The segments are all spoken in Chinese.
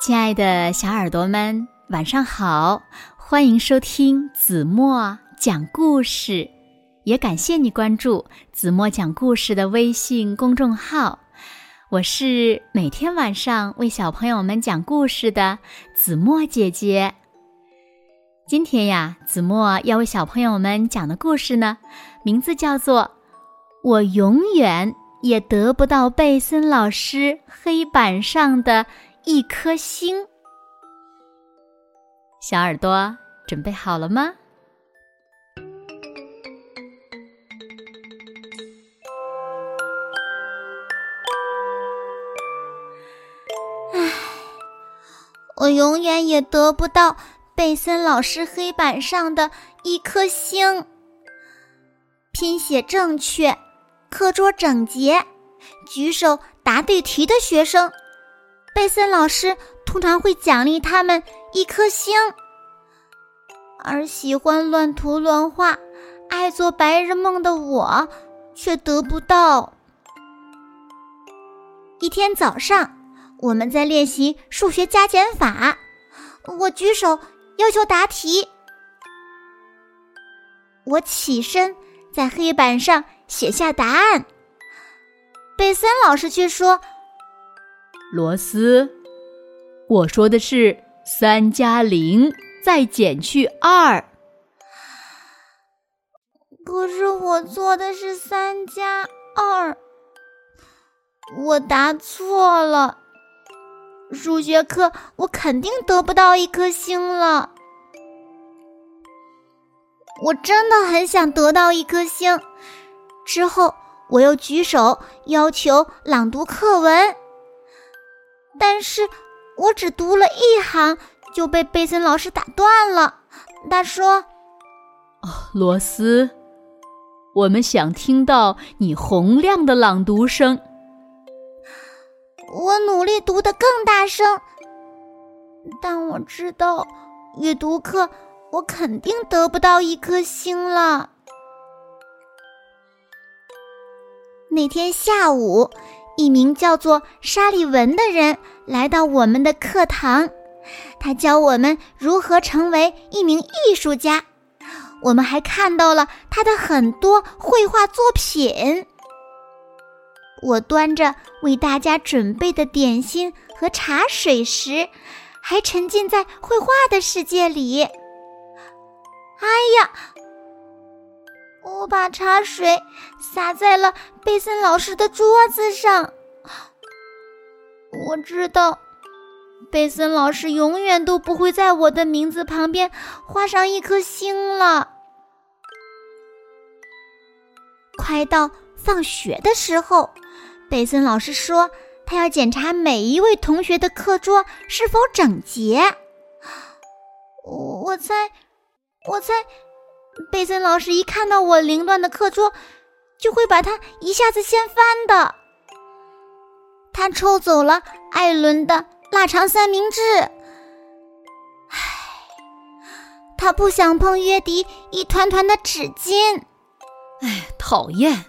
亲爱的小耳朵们，晚上好！欢迎收听子墨讲故事，也感谢你关注子墨讲故事的微信公众号。我是每天晚上为小朋友们讲故事的子墨姐姐。今天呀，子墨要为小朋友们讲的故事呢，名字叫做《我永远也得不到贝森老师黑板上的一颗星》。小耳朵准备好了吗？唉，我永远也得不到。贝森老师黑板上的一颗星，拼写正确，课桌整洁，举手答对题的学生，贝森老师通常会奖励他们一颗星。而喜欢乱涂乱画、爱做白日梦的我，却得不到。一天早上，我们在练习数学加减法，我举手。要求答题，我起身在黑板上写下答案。贝森老师却说：“罗斯，我说的是三加零再减去二，可是我做的是三加二，我答错了。”数学课我肯定得不到一颗星了。我真的很想得到一颗星。之后我又举手要求朗读课文，但是我只读了一行就被贝森老师打断了。他说：“哦罗斯，我们想听到你洪亮的朗读声。”我努力读得更大声，但我知道阅读课我肯定得不到一颗星了。那天下午，一名叫做沙利文的人来到我们的课堂，他教我们如何成为一名艺术家。我们还看到了他的很多绘画作品。我端着为大家准备的点心和茶水时，还沉浸在绘画的世界里。哎呀！我把茶水洒在了贝森老师的桌子上。我知道，贝森老师永远都不会在我的名字旁边画上一颗星了。快到放学的时候。贝森老师说：“他要检查每一位同学的课桌是否整洁。”我我猜，我猜，贝森老师一看到我凌乱的课桌，就会把它一下子掀翻的。他抽走了艾伦的腊肠三明治。唉，他不想碰约迪一团团的纸巾。唉，讨厌。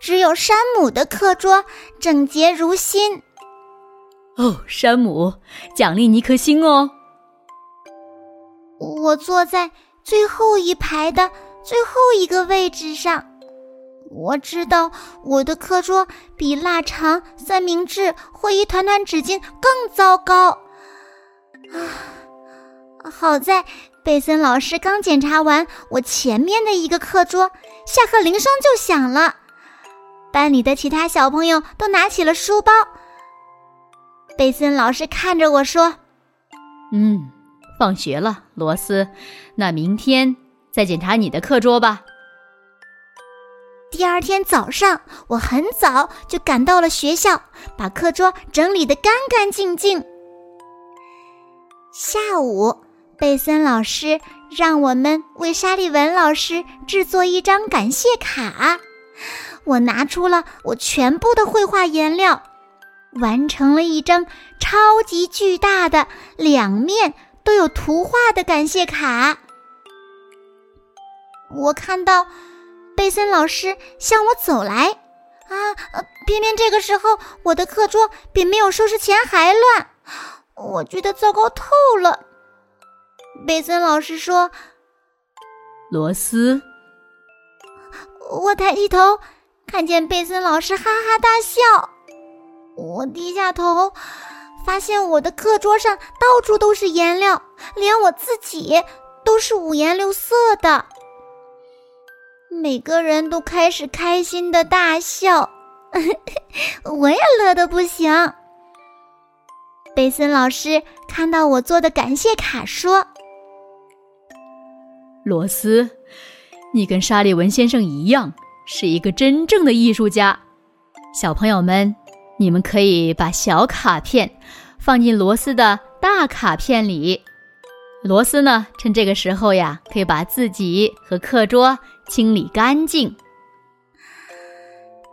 只有山姆的课桌整洁如新。哦，山姆，奖励你一颗星哦。我坐在最后一排的最后一个位置上，我知道我的课桌比腊肠、三明治或一团团纸巾更糟糕。啊，好在贝森老师刚检查完我前面的一个课桌，下课铃声就响了。班里的其他小朋友都拿起了书包。贝森老师看着我说：“嗯，放学了，罗斯，那明天再检查你的课桌吧。”第二天早上，我很早就赶到了学校，把课桌整理得干干净净。下午，贝森老师让我们为沙利文老师制作一张感谢卡。我拿出了我全部的绘画颜料，完成了一张超级巨大的、两面都有图画的感谢卡。我看到贝森老师向我走来，啊，偏偏这个时候我的课桌比没有收拾前还乱，我觉得糟糕透了。贝森老师说：“罗斯。”我抬起头，看见贝森老师哈哈大笑。我低下头，发现我的课桌上到处都是颜料，连我自己都是五颜六色的。每个人都开始开心的大笑，我也乐得不行。贝森老师看到我做的感谢卡，说：“罗斯，你跟沙利文先生一样，是一个真正的艺术家。小朋友们。”你们可以把小卡片放进罗斯的大卡片里。罗斯呢，趁这个时候呀，可以把自己和课桌清理干净。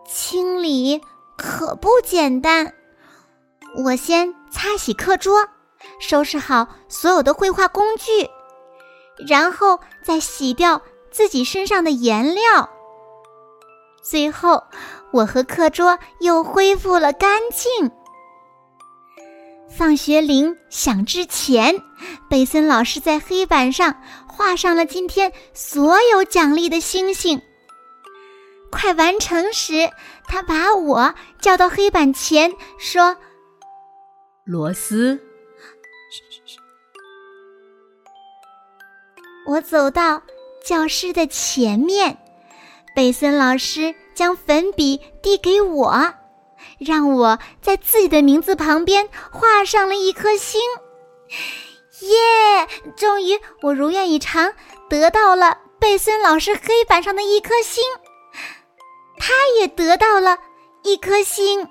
清理可不简单。我先擦洗课桌，收拾好所有的绘画工具，然后再洗掉自己身上的颜料。最后。我和课桌又恢复了干净。放学铃响之前，贝森老师在黑板上画上了今天所有奖励的星星。快完成时，他把我叫到黑板前，说：“罗斯。”嘘嘘嘘。我走到教室的前面，贝森老师。将粉笔递给我，让我在自己的名字旁边画上了一颗星。耶！终于，我如愿以偿得到了贝森老师黑板上的一颗星，他也得到了一颗星。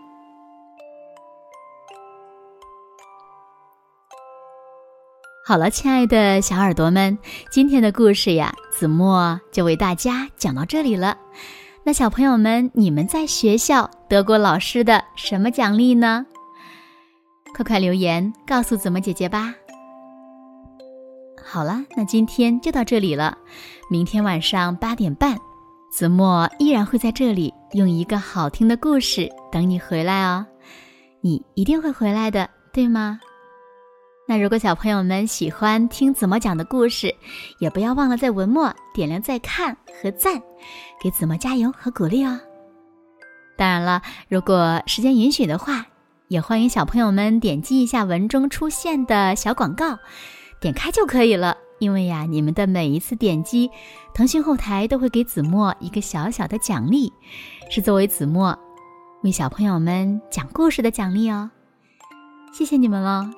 好了，亲爱的小耳朵们，今天的故事呀，子墨就为大家讲到这里了。那小朋友们，你们在学校得过老师的什么奖励呢？快快留言告诉子墨姐姐吧。好了，那今天就到这里了。明天晚上八点半，子墨依然会在这里用一个好听的故事等你回来哦。你一定会回来的，对吗？那如果小朋友们喜欢听子墨讲的故事，也不要忘了在文末点亮再看和赞，给子墨加油和鼓励哦。当然了，如果时间允许的话，也欢迎小朋友们点击一下文中出现的小广告，点开就可以了。因为呀，你们的每一次点击，腾讯后台都会给子墨一个小小的奖励，是作为子墨为小朋友们讲故事的奖励哦。谢谢你们喽。